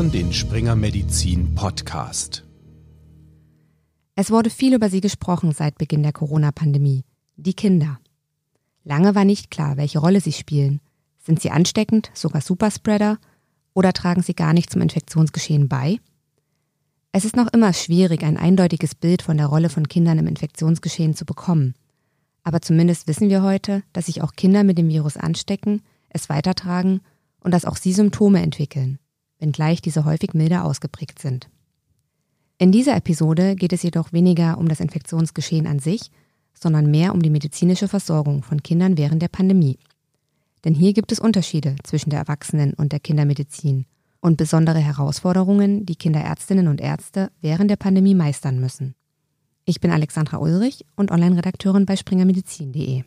hören den Springer Medizin Podcast. Es wurde viel über sie gesprochen seit Beginn der Corona-Pandemie. Die Kinder. Lange war nicht klar, welche Rolle sie spielen. Sind sie ansteckend, sogar Superspreader? Oder tragen sie gar nicht zum Infektionsgeschehen bei? Es ist noch immer schwierig, ein eindeutiges Bild von der Rolle von Kindern im Infektionsgeschehen zu bekommen. Aber zumindest wissen wir heute, dass sich auch Kinder mit dem Virus anstecken, es weitertragen und dass auch sie Symptome entwickeln, wenngleich diese häufig milder ausgeprägt sind. In dieser Episode geht es jedoch weniger um das Infektionsgeschehen an sich, sondern mehr um die medizinische Versorgung von Kindern während der Pandemie. Denn hier gibt es Unterschiede zwischen der Erwachsenen- und der Kindermedizin und besondere Herausforderungen, die Kinderärztinnen und Ärzte während der Pandemie meistern müssen. Ich bin Alexandra Ulrich und Online-Redakteurin bei springermedizin.de.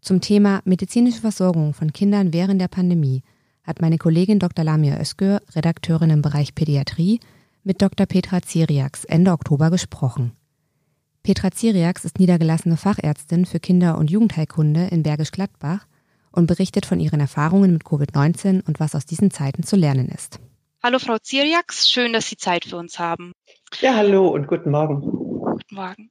Zum Thema medizinische Versorgung von Kindern während der Pandemie hat meine Kollegin Dr. Lamia Özgür, Redakteurin im Bereich Pädiatrie, mit Dr. Petra Ziriaks Ende Oktober gesprochen. Petra Ziriaks ist niedergelassene Fachärztin für Kinder- und Jugendheilkunde in Bergisch Gladbach und berichtet von ihren Erfahrungen mit Covid-19 und was aus diesen Zeiten zu lernen ist. Hallo Frau Ziriaks, schön, dass Sie Zeit für uns haben. Ja, hallo und guten Morgen. Guten Morgen.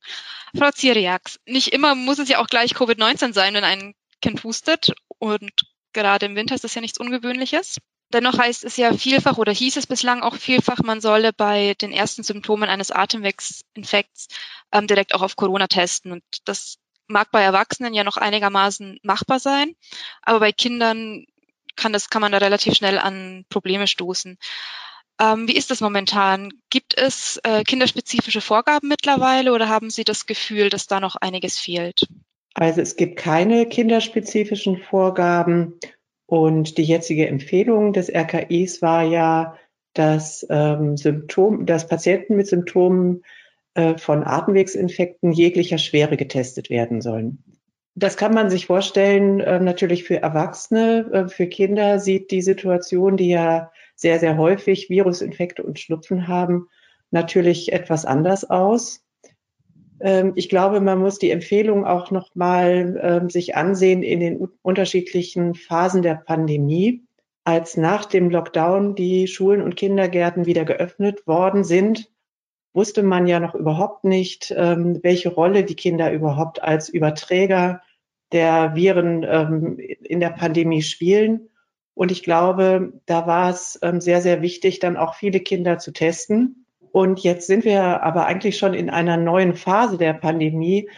Frau Ziriaks, nicht immer muss es ja auch gleich Covid-19 sein, wenn ein Kind hustet und gerade im Winter ist das ja nichts Ungewöhnliches. Dennoch heißt es ja vielfach oder hieß es bislang auch vielfach, man solle bei den ersten Symptomen eines Atemwegsinfekts ähm, direkt auch auf Corona testen. Und das mag bei Erwachsenen ja noch einigermaßen machbar sein, aber bei Kindern kann das kann man da relativ schnell an Probleme stoßen. Ähm, wie ist das momentan? Gibt es äh, kinderspezifische Vorgaben mittlerweile oder haben Sie das Gefühl, dass da noch einiges fehlt? Also es gibt keine kinderspezifischen Vorgaben und die jetzige Empfehlung des RKIs war ja, dass ähm, Symptom, dass Patienten mit Symptomen äh, von Atemwegsinfekten jeglicher Schwere getestet werden sollen. Das kann man sich vorstellen, äh, natürlich für Erwachsene, äh, für Kinder sieht die Situation, die ja sehr, sehr häufig Virusinfekte und Schnupfen haben, natürlich etwas anders aus. Ähm, ich glaube, man muss die Empfehlung auch nochmal ähm, sich ansehen in den unterschiedlichen Phasen der Pandemie. Als nach dem Lockdown die Schulen und Kindergärten wieder geöffnet worden sind, wusste man ja noch überhaupt nicht, ähm, welche Rolle die Kinder überhaupt als Überträger der Viren in der Pandemie spielen. Und ich glaube, da war es sehr, sehr wichtig, dann auch viele Kinder zu testen. Und jetzt sind wir aber eigentlich schon in einer neuen Phase der Pandemie,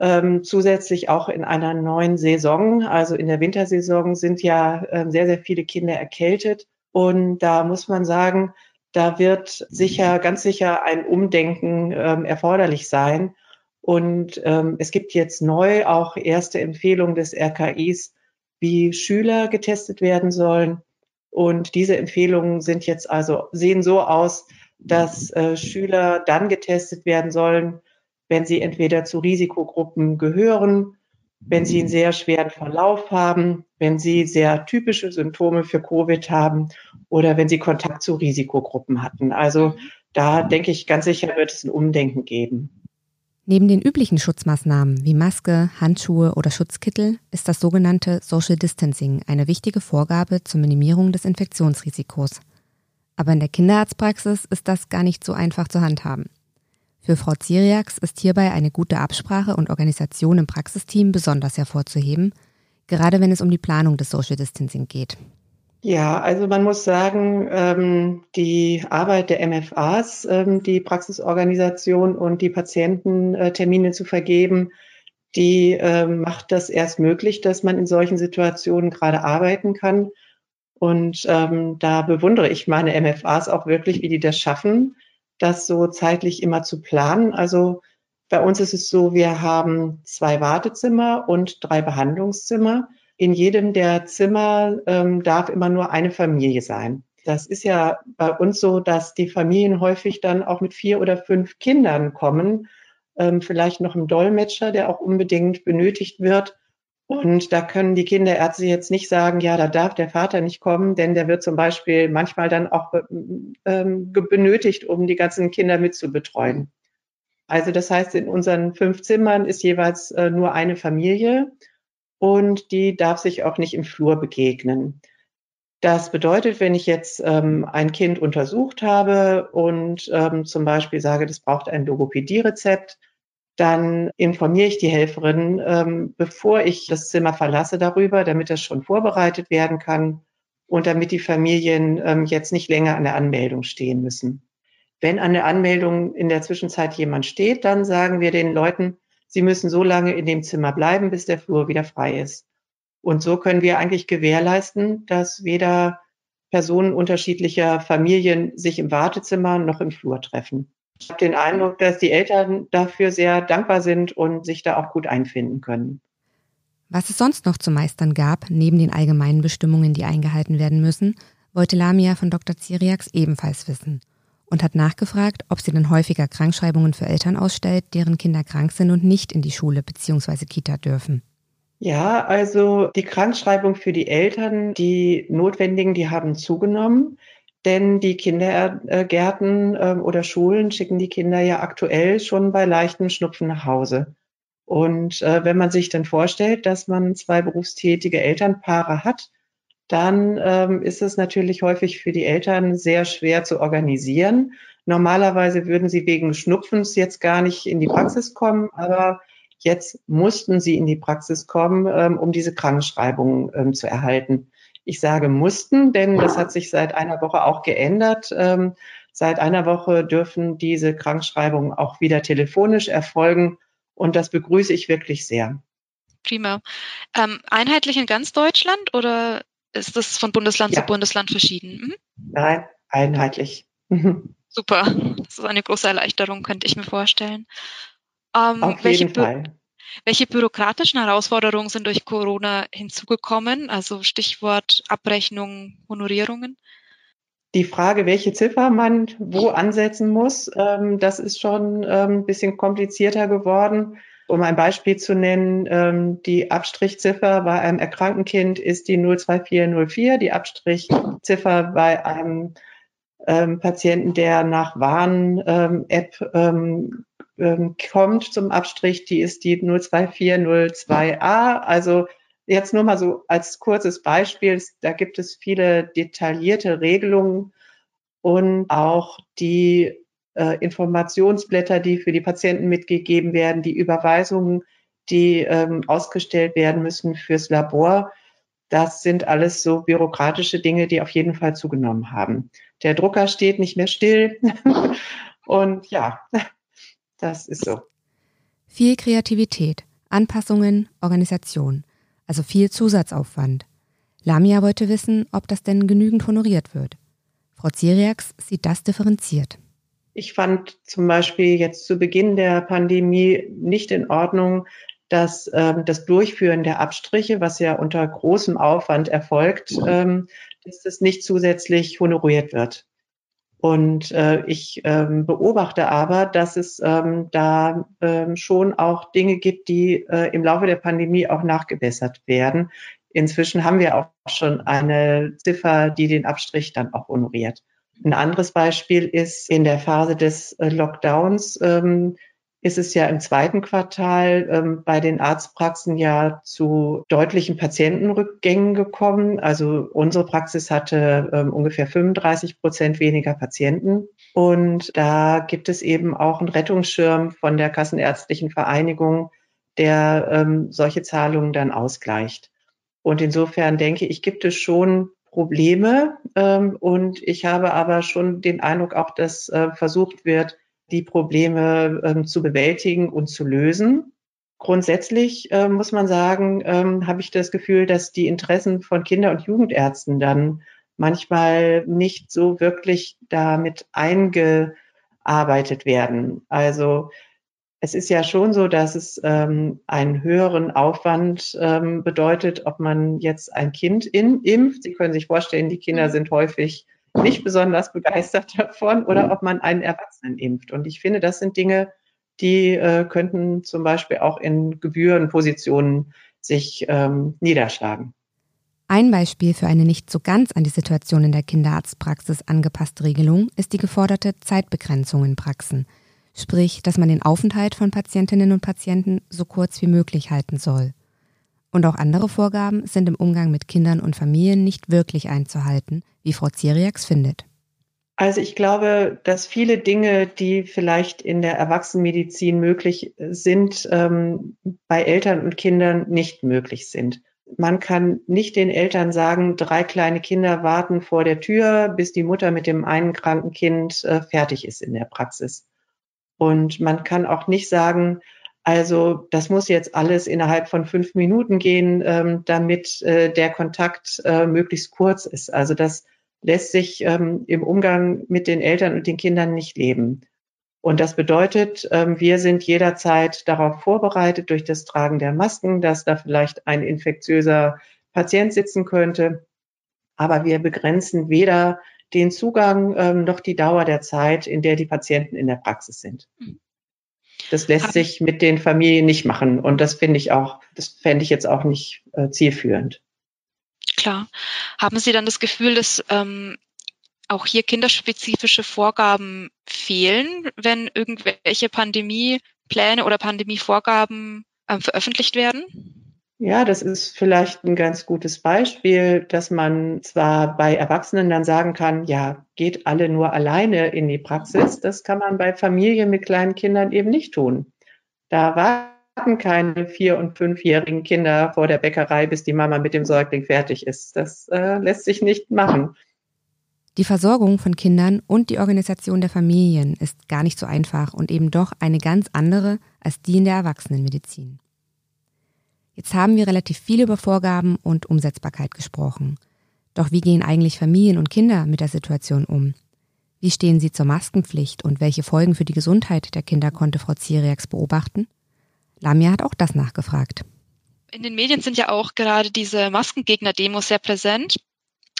ähm, zusätzlich auch in einer neuen Saison. Also in der Wintersaison sind ja äh, sehr, sehr viele Kinder erkältet. Und da muss man sagen, da wird sicher, ganz sicher ein Umdenken ähm, erforderlich sein. Und ähm, es gibt jetzt neu auch erste Empfehlungen des RKIs, wie Schüler getestet werden sollen. Und diese Empfehlungen sind jetzt also, sehen so aus, dass äh, Schüler dann getestet werden sollen, wenn sie entweder zu Risikogruppen gehören, wenn sie einen sehr schweren Verlauf haben, wenn sie sehr typische Symptome für Covid haben oder wenn sie Kontakt zu Risikogruppen hatten. Also da denke ich, ganz sicher wird es ein Umdenken geben. Neben den üblichen Schutzmaßnahmen wie Maske, Handschuhe oder Schutzkittel ist das sogenannte Social Distancing eine wichtige Vorgabe zur Minimierung des Infektionsrisikos. Aber in der Kinderarztpraxis ist das gar nicht so einfach zu handhaben. Für Frau Ziriaks ist hierbei eine gute Absprache und Organisation im Praxisteam besonders hervorzuheben, gerade wenn es um die Planung des Social Distancing geht. Ja, also man muss sagen, ähm, die Arbeit der MFAs, ähm, die Praxisorganisation und die Patiententermine äh, zu vergeben, die äh, macht das erst möglich, dass man in solchen Situationen gerade arbeiten kann. Und ähm, da bewundere ich meine MFAs auch wirklich, wie die das schaffen, das so zeitlich immer zu planen. Also bei uns ist es so, wir haben zwei Wartezimmer und drei Behandlungszimmer in jedem der Zimmer ähm, darf immer nur eine Familie sein. Das ist ja bei uns so, dass die Familien häufig dann auch mit vier oder fünf Kindern kommen, ähm, vielleicht noch ein Dolmetscher, der auch unbedingt benötigt wird. Und da können die Kinderärzte jetzt nicht sagen, ja, da darf der Vater nicht kommen, denn der wird zum Beispiel manchmal dann auch ähm, benötigt, um die ganzen Kinder mitzubetreuen. Also das heißt, in unseren fünf Zimmern ist jeweils äh, nur eine Familie und die darf sich auch nicht im Flur begegnen. Das bedeutet, wenn ich jetzt ähm, ein Kind untersucht habe und ähm, zum Beispiel sage, das braucht ein Logopädie-Rezept, dann informiere ich die Helferin, ähm, bevor ich das Zimmer verlasse darüber, damit das schon vorbereitet werden kann und damit die Familien ähm, jetzt nicht länger an der Anmeldung stehen müssen. Wenn an der Anmeldung in der Zwischenzeit jemand steht, dann sagen wir den Leuten, sie müssen so lange in dem Zimmer bleiben, bis der Flur wieder frei ist. Und so können wir eigentlich gewährleisten, dass weder Personen unterschiedlicher Familien sich im Wartezimmer noch im Flur treffen. Ich habe den Eindruck, dass die Eltern dafür sehr dankbar sind und sich da auch gut einfinden können. Was es sonst noch zu meistern gab, neben den allgemeinen Bestimmungen, die eingehalten werden müssen, wollte Lamia von Dr. Ziriax ebenfalls wissen und hat nachgefragt, ob sie denn häufiger Krankschreibungen für Eltern ausstellt, deren Kinder krank sind und nicht in die Schule bzw. Kita dürfen. Ja, also die Krankschreibung für die Eltern, die notwendigen, die haben zugenommen. Denn die Kindergärten äh, oder Schulen schicken die Kinder ja aktuell schon bei leichtem Schnupfen nach Hause. Und äh, wenn man sich dann vorstellt, dass man zwei berufstätige Elternpaare hat, dann ähm, ist es natürlich häufig für die Eltern sehr schwer zu organisieren. Normalerweise würden sie wegen Schnupfens jetzt gar nicht in die Praxis kommen, aber Jetzt mussten sie in die Praxis kommen, ähm, um diese Krankenschreibung ähm, zu erhalten. Ich sage mussten, denn das hat sich seit einer Woche auch geändert. Ähm, seit einer Woche dürfen diese Krankschreibungen auch wieder telefonisch erfolgen und das begrüße ich wirklich sehr. Prima. Ähm, einheitlich in ganz Deutschland oder ist das von Bundesland ja. zu Bundesland verschieden? Mhm. Nein, einheitlich. Super. Das ist eine große Erleichterung, könnte ich mir vorstellen. Ähm, Auf jeden Fall. Welche bürokratischen Herausforderungen sind durch Corona hinzugekommen? Also Stichwort Abrechnung, Honorierungen? Die Frage, welche Ziffer man wo ansetzen muss, ähm, das ist schon ähm, ein bisschen komplizierter geworden. Um ein Beispiel zu nennen, ähm, die Abstrichziffer bei einem erkrankten Kind ist die 02404, die Abstrichziffer bei einem ähm, Patienten, der nach Warn-App ähm, kommt zum Abstrich, die ist die 02402a. Also jetzt nur mal so als kurzes Beispiel, da gibt es viele detaillierte Regelungen und auch die äh, Informationsblätter, die für die Patienten mitgegeben werden, die Überweisungen, die ähm, ausgestellt werden müssen fürs Labor. Das sind alles so bürokratische Dinge, die auf jeden Fall zugenommen haben. Der Drucker steht nicht mehr still. und ja, das ist so. Viel Kreativität, Anpassungen, Organisation, also viel Zusatzaufwand. Lamia wollte wissen, ob das denn genügend honoriert wird. Frau Ziriax sieht das differenziert. Ich fand zum Beispiel jetzt zu Beginn der Pandemie nicht in Ordnung, dass ähm, das Durchführen der Abstriche, was ja unter großem Aufwand erfolgt, ähm, dass das nicht zusätzlich honoriert wird. Und äh, ich ähm, beobachte aber, dass es ähm, da ähm, schon auch Dinge gibt, die äh, im Laufe der Pandemie auch nachgebessert werden. Inzwischen haben wir auch schon eine Ziffer, die den Abstrich dann auch honoriert. Ein anderes Beispiel ist in der Phase des äh, Lockdowns ähm, ist es ja im zweiten Quartal ähm, bei den Arztpraxen ja zu deutlichen Patientenrückgängen gekommen. Also unsere Praxis hatte ähm, ungefähr 35 Prozent weniger Patienten. Und da gibt es eben auch einen Rettungsschirm von der Kassenärztlichen Vereinigung, der ähm, solche Zahlungen dann ausgleicht. Und insofern denke ich, gibt es schon Probleme. Ähm, und ich habe aber schon den Eindruck auch, dass äh, versucht wird, die Probleme ähm, zu bewältigen und zu lösen. Grundsätzlich äh, muss man sagen, ähm, habe ich das Gefühl, dass die Interessen von Kinder- und Jugendärzten dann manchmal nicht so wirklich damit eingearbeitet werden. Also es ist ja schon so, dass es ähm, einen höheren Aufwand ähm, bedeutet, ob man jetzt ein Kind in, impft. Sie können sich vorstellen, die Kinder mhm. sind häufig nicht besonders begeistert davon oder ob man einen Erwachsenen impft. Und ich finde, das sind Dinge, die äh, könnten zum Beispiel auch in Gebührenpositionen sich ähm, niederschlagen. Ein Beispiel für eine nicht so ganz an die Situation in der Kinderarztpraxis angepasste Regelung ist die geforderte Zeitbegrenzung in Praxen. Sprich, dass man den Aufenthalt von Patientinnen und Patienten so kurz wie möglich halten soll. Und auch andere Vorgaben sind im Umgang mit Kindern und Familien nicht wirklich einzuhalten, wie Frau Ziriax findet. Also ich glaube, dass viele Dinge, die vielleicht in der Erwachsenenmedizin möglich sind, ähm, bei Eltern und Kindern nicht möglich sind. Man kann nicht den Eltern sagen, drei kleine Kinder warten vor der Tür, bis die Mutter mit dem einen kranken Kind äh, fertig ist in der Praxis. Und man kann auch nicht sagen, also das muss jetzt alles innerhalb von fünf Minuten gehen, ähm, damit äh, der Kontakt äh, möglichst kurz ist. Also das lässt sich ähm, im Umgang mit den Eltern und den Kindern nicht leben. Und das bedeutet, ähm, wir sind jederzeit darauf vorbereitet durch das Tragen der Masken, dass da vielleicht ein infektiöser Patient sitzen könnte. Aber wir begrenzen weder den Zugang ähm, noch die Dauer der Zeit, in der die Patienten in der Praxis sind. Das lässt sich mit den Familien nicht machen. Und das finde ich auch, das fände ich jetzt auch nicht äh, zielführend. Klar. Haben Sie dann das Gefühl, dass ähm, auch hier kinderspezifische Vorgaben fehlen, wenn irgendwelche Pandemiepläne oder Pandemievorgaben ähm, veröffentlicht werden? Ja, das ist vielleicht ein ganz gutes Beispiel, dass man zwar bei Erwachsenen dann sagen kann, ja, geht alle nur alleine in die Praxis. Das kann man bei Familien mit kleinen Kindern eben nicht tun. Da war warten keine vier- und fünfjährigen Kinder vor der Bäckerei, bis die Mama mit dem Säugling fertig ist. Das äh, lässt sich nicht machen. Die Versorgung von Kindern und die Organisation der Familien ist gar nicht so einfach und eben doch eine ganz andere als die in der Erwachsenenmedizin. Jetzt haben wir relativ viel über Vorgaben und Umsetzbarkeit gesprochen. Doch wie gehen eigentlich Familien und Kinder mit der Situation um? Wie stehen sie zur Maskenpflicht und welche Folgen für die Gesundheit der Kinder konnte Frau Ziriax beobachten? Lamia hat auch das nachgefragt. In den Medien sind ja auch gerade diese Maskengegner-Demos sehr präsent.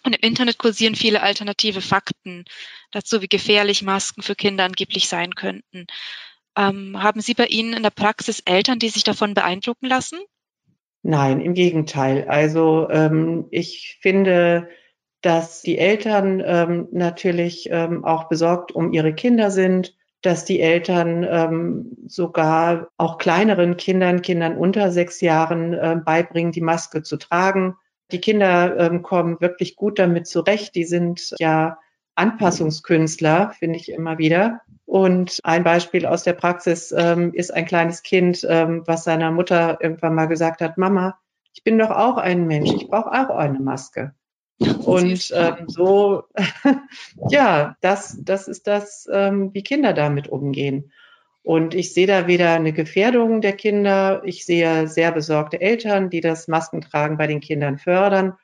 Und im Internet kursieren viele alternative Fakten dazu, wie gefährlich Masken für Kinder angeblich sein könnten. Ähm, haben Sie bei Ihnen in der Praxis Eltern, die sich davon beeindrucken lassen? Nein, im Gegenteil. Also ähm, ich finde, dass die Eltern ähm, natürlich ähm, auch besorgt um ihre Kinder sind dass die Eltern ähm, sogar auch kleineren Kindern, Kindern unter sechs Jahren äh, beibringen, die Maske zu tragen. Die Kinder ähm, kommen wirklich gut damit zurecht. Die sind ja Anpassungskünstler, finde ich immer wieder. Und ein Beispiel aus der Praxis ähm, ist ein kleines Kind, ähm, was seiner Mutter irgendwann mal gesagt hat, Mama, ich bin doch auch ein Mensch, ich brauche auch eine Maske. Und ähm, so, ja, das, das ist das, ähm, wie Kinder damit umgehen. Und ich sehe da wieder eine Gefährdung der Kinder. Ich sehe sehr besorgte Eltern, die das Maskentragen bei den Kindern fördern.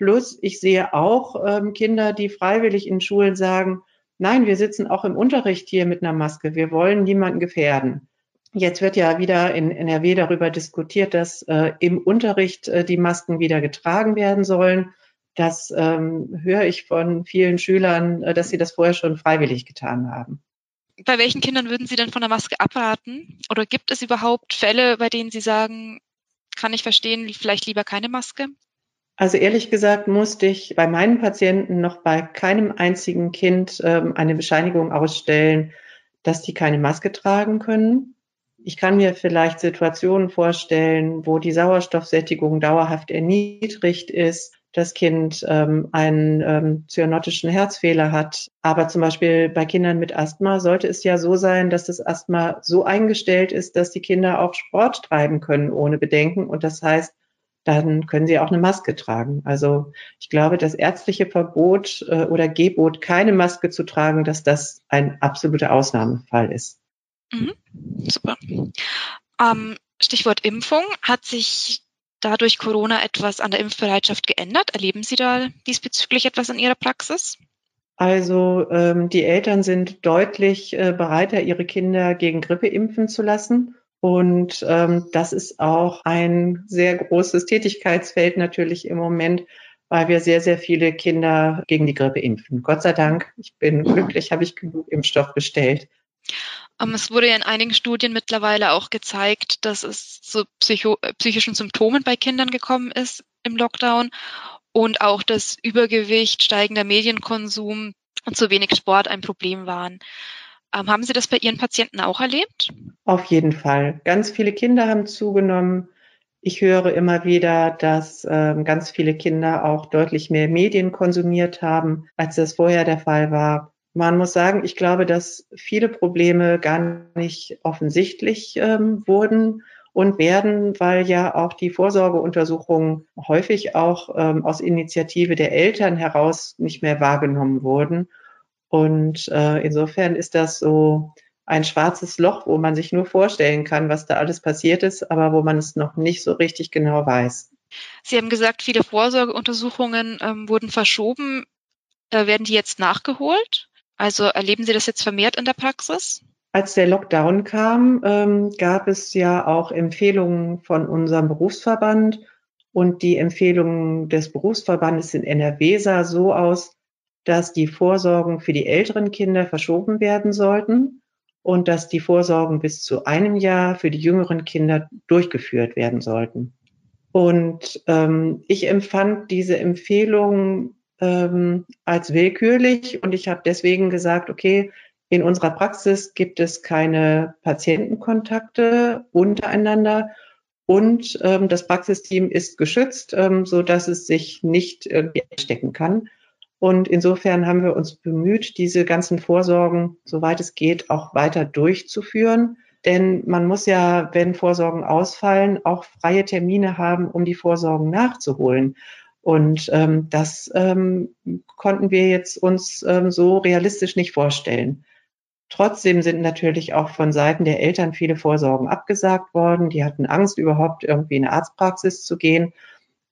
Plus, ich sehe auch ähm, Kinder, die freiwillig in Schulen sagen, nein, wir sitzen auch im Unterricht hier mit einer Maske. Wir wollen niemanden gefährden. Jetzt wird ja wieder in NRW darüber diskutiert, dass äh, im Unterricht äh, die Masken wieder getragen werden sollen. Das ähm, höre ich von vielen Schülern, äh, dass sie das vorher schon freiwillig getan haben. Bei welchen Kindern würden Sie denn von der Maske abraten? Oder gibt es überhaupt Fälle, bei denen Sie sagen, kann ich verstehen, vielleicht lieber keine Maske? Also ehrlich gesagt musste ich bei meinen Patienten noch bei keinem einzigen Kind ähm, eine Bescheinigung ausstellen, dass die keine Maske tragen können. Ich kann mir vielleicht Situationen vorstellen, wo die Sauerstoffsättigung dauerhaft erniedrigt ist, das Kind ähm, einen ähm, zyanotischen Herzfehler hat. Aber zum Beispiel bei Kindern mit Asthma sollte es ja so sein, dass das Asthma so eingestellt ist, dass die Kinder auch Sport treiben können ohne Bedenken. Und das heißt, dann können sie auch eine Maske tragen. Also ich glaube, das ärztliche Verbot äh, oder Gebot, keine Maske zu tragen, dass das ein absoluter Ausnahmefall ist. Mhm. Super. Ähm, Stichwort Impfung. Hat sich dadurch Corona etwas an der Impfbereitschaft geändert? Erleben Sie da diesbezüglich etwas in Ihrer Praxis? Also ähm, die Eltern sind deutlich äh, bereiter, ihre Kinder gegen Grippe impfen zu lassen. Und ähm, das ist auch ein sehr großes Tätigkeitsfeld natürlich im Moment, weil wir sehr, sehr viele Kinder gegen die Grippe impfen. Gott sei Dank, ich bin glücklich, habe ich genug Impfstoff bestellt. Ähm, es wurde ja in einigen Studien mittlerweile auch gezeigt, dass es zu psycho äh, psychischen Symptomen bei Kindern gekommen ist im Lockdown und auch das Übergewicht, steigender Medienkonsum und zu wenig Sport ein Problem waren. Ähm, haben Sie das bei Ihren Patienten auch erlebt? Auf jeden Fall. Ganz viele Kinder haben zugenommen. Ich höre immer wieder, dass äh, ganz viele Kinder auch deutlich mehr Medien konsumiert haben, als das vorher der Fall war. Man muss sagen, ich glaube, dass viele Probleme gar nicht offensichtlich ähm, wurden und werden, weil ja auch die Vorsorgeuntersuchungen häufig auch ähm, aus Initiative der Eltern heraus nicht mehr wahrgenommen wurden. Und äh, insofern ist das so ein schwarzes Loch, wo man sich nur vorstellen kann, was da alles passiert ist, aber wo man es noch nicht so richtig genau weiß. Sie haben gesagt, viele Vorsorgeuntersuchungen ähm, wurden verschoben. Äh, werden die jetzt nachgeholt? Also erleben Sie das jetzt vermehrt in der Praxis? Als der Lockdown kam, ähm, gab es ja auch Empfehlungen von unserem Berufsverband und die Empfehlungen des Berufsverbandes in NRW sah so aus, dass die Vorsorgen für die älteren Kinder verschoben werden sollten und dass die Vorsorgen bis zu einem Jahr für die jüngeren Kinder durchgeführt werden sollten. Und ähm, ich empfand diese Empfehlung ähm, als willkürlich und ich habe deswegen gesagt, okay, in unserer Praxis gibt es keine Patientenkontakte untereinander und ähm, das Praxisteam ist geschützt, ähm, so dass es sich nicht irgendwie anstecken kann. Und insofern haben wir uns bemüht, diese ganzen Vorsorgen, soweit es geht, auch weiter durchzuführen. Denn man muss ja, wenn Vorsorgen ausfallen, auch freie Termine haben, um die Vorsorgen nachzuholen. Und ähm, das ähm, konnten wir jetzt uns ähm, so realistisch nicht vorstellen. Trotzdem sind natürlich auch von Seiten der Eltern viele Vorsorgen abgesagt worden. Die hatten Angst, überhaupt irgendwie in eine Arztpraxis zu gehen.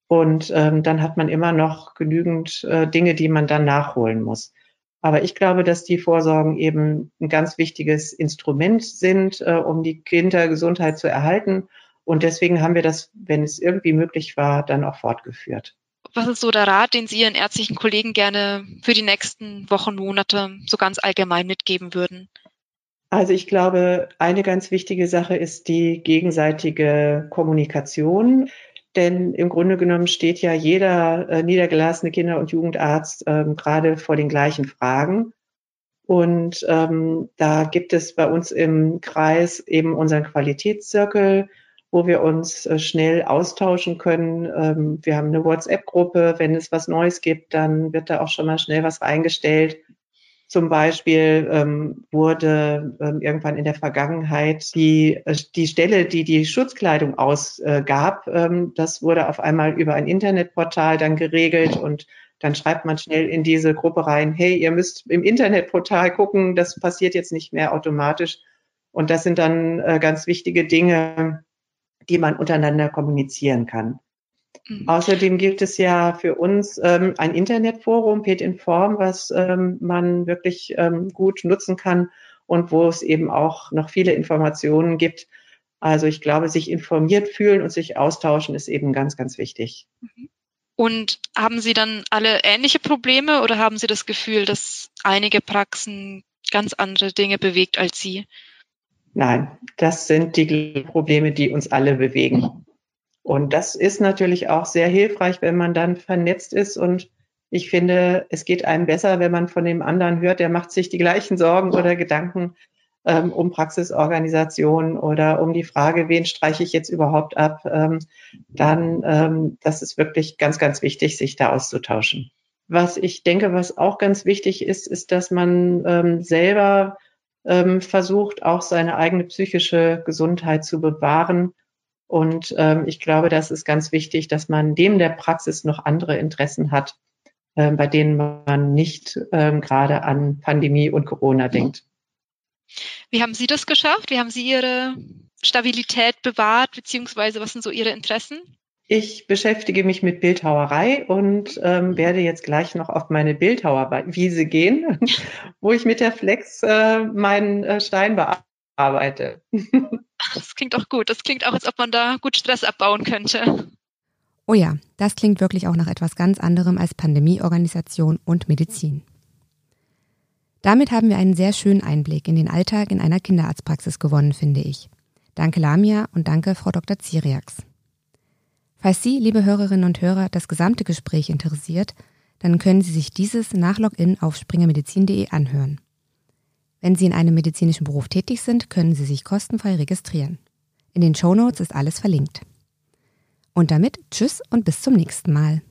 Und ähm, dann hat man immer noch genügend äh, Dinge, die man dann nachholen muss. Aber ich glaube, dass die Vorsorgen eben ein ganz wichtiges Instrument sind, äh, um die Kindergesundheit zu erhalten. Und deswegen haben wir das, wenn es irgendwie möglich war, dann auch fortgeführt. Was ist so der Rat, den Sie Ihren ärztlichen Kollegen gerne für die nächsten Wochen, Monate so ganz allgemein mitgeben würden? Also ich glaube, eine ganz wichtige Sache ist die gegenseitige Kommunikation. Denn im Grunde genommen steht ja jeder äh, niedergelassene Kinder- und Jugendarzt ähm, gerade vor den gleichen Fragen. Und ähm, da gibt es bei uns im Kreis eben unseren Qualitätszirkel, wo wir uns äh, schnell austauschen können. Ähm, wir haben eine WhatsApp-Gruppe. Wenn es was Neues gibt, dann wird da auch schon mal schnell was eingestellt. Zum Beispiel ähm, wurde ähm, irgendwann in der Vergangenheit die, äh, die Stelle, die die Schutzkleidung ausgab, äh, ähm, das wurde auf einmal über ein Internetportal dann geregelt und dann schreibt man schnell in diese Gruppe rein, hey, ihr müsst im Internetportal gucken, das passiert jetzt nicht mehr automatisch. Und das sind dann äh, ganz wichtige Dinge, die man untereinander kommunizieren kann. Mhm. Außerdem gibt es ja für uns ähm, ein Internetforum, Pet Inform, was ähm, man wirklich ähm, gut nutzen kann und wo es eben auch noch viele Informationen gibt. Also ich glaube, sich informiert fühlen und sich austauschen ist eben ganz, ganz wichtig. Mhm. Und haben Sie dann alle ähnliche Probleme oder haben Sie das Gefühl, dass einige Praxen ganz andere Dinge bewegt als Sie? Nein, das sind die Probleme, die uns alle bewegen. Und das ist natürlich auch sehr hilfreich, wenn man dann vernetzt ist. Und ich finde, es geht einem besser, wenn man von dem anderen hört, der macht sich die gleichen Sorgen oder Gedanken ähm, um Praxisorganisation oder um die Frage, wen streiche ich jetzt überhaupt ab. Ähm, dann, ähm, das ist wirklich ganz, ganz wichtig, sich da auszutauschen. Was ich denke, was auch ganz wichtig ist, ist, dass man ähm, selber ähm, versucht, auch seine eigene psychische Gesundheit zu bewahren. Und ähm, ich glaube, das ist ganz wichtig, dass man neben der Praxis noch andere Interessen hat, äh, bei denen man nicht ähm, gerade an Pandemie und Corona denkt. Wie haben Sie das geschafft? Wie haben Sie Ihre Stabilität bewahrt, beziehungsweise was sind so Ihre Interessen? Ich beschäftige mich mit Bildhauerei und ähm, werde jetzt gleich noch auf meine Bildhauerwiese gehen, wo ich mit der Flex äh, meinen äh, Stein bearbeite. Das klingt auch gut. Das klingt auch, als ob man da gut Stress abbauen könnte. Oh ja, das klingt wirklich auch nach etwas ganz anderem als Pandemieorganisation und Medizin. Damit haben wir einen sehr schönen Einblick in den Alltag in einer Kinderarztpraxis gewonnen, finde ich. Danke Lamia und danke Frau Dr. Ziriax. Falls Sie, liebe Hörerinnen und Hörer, das gesamte Gespräch interessiert, dann können Sie sich dieses nach Login auf springermedizin.de anhören. Wenn Sie in einem medizinischen Beruf tätig sind, können Sie sich kostenfrei registrieren. In den Show Notes ist alles verlinkt. Und damit tschüss und bis zum nächsten Mal.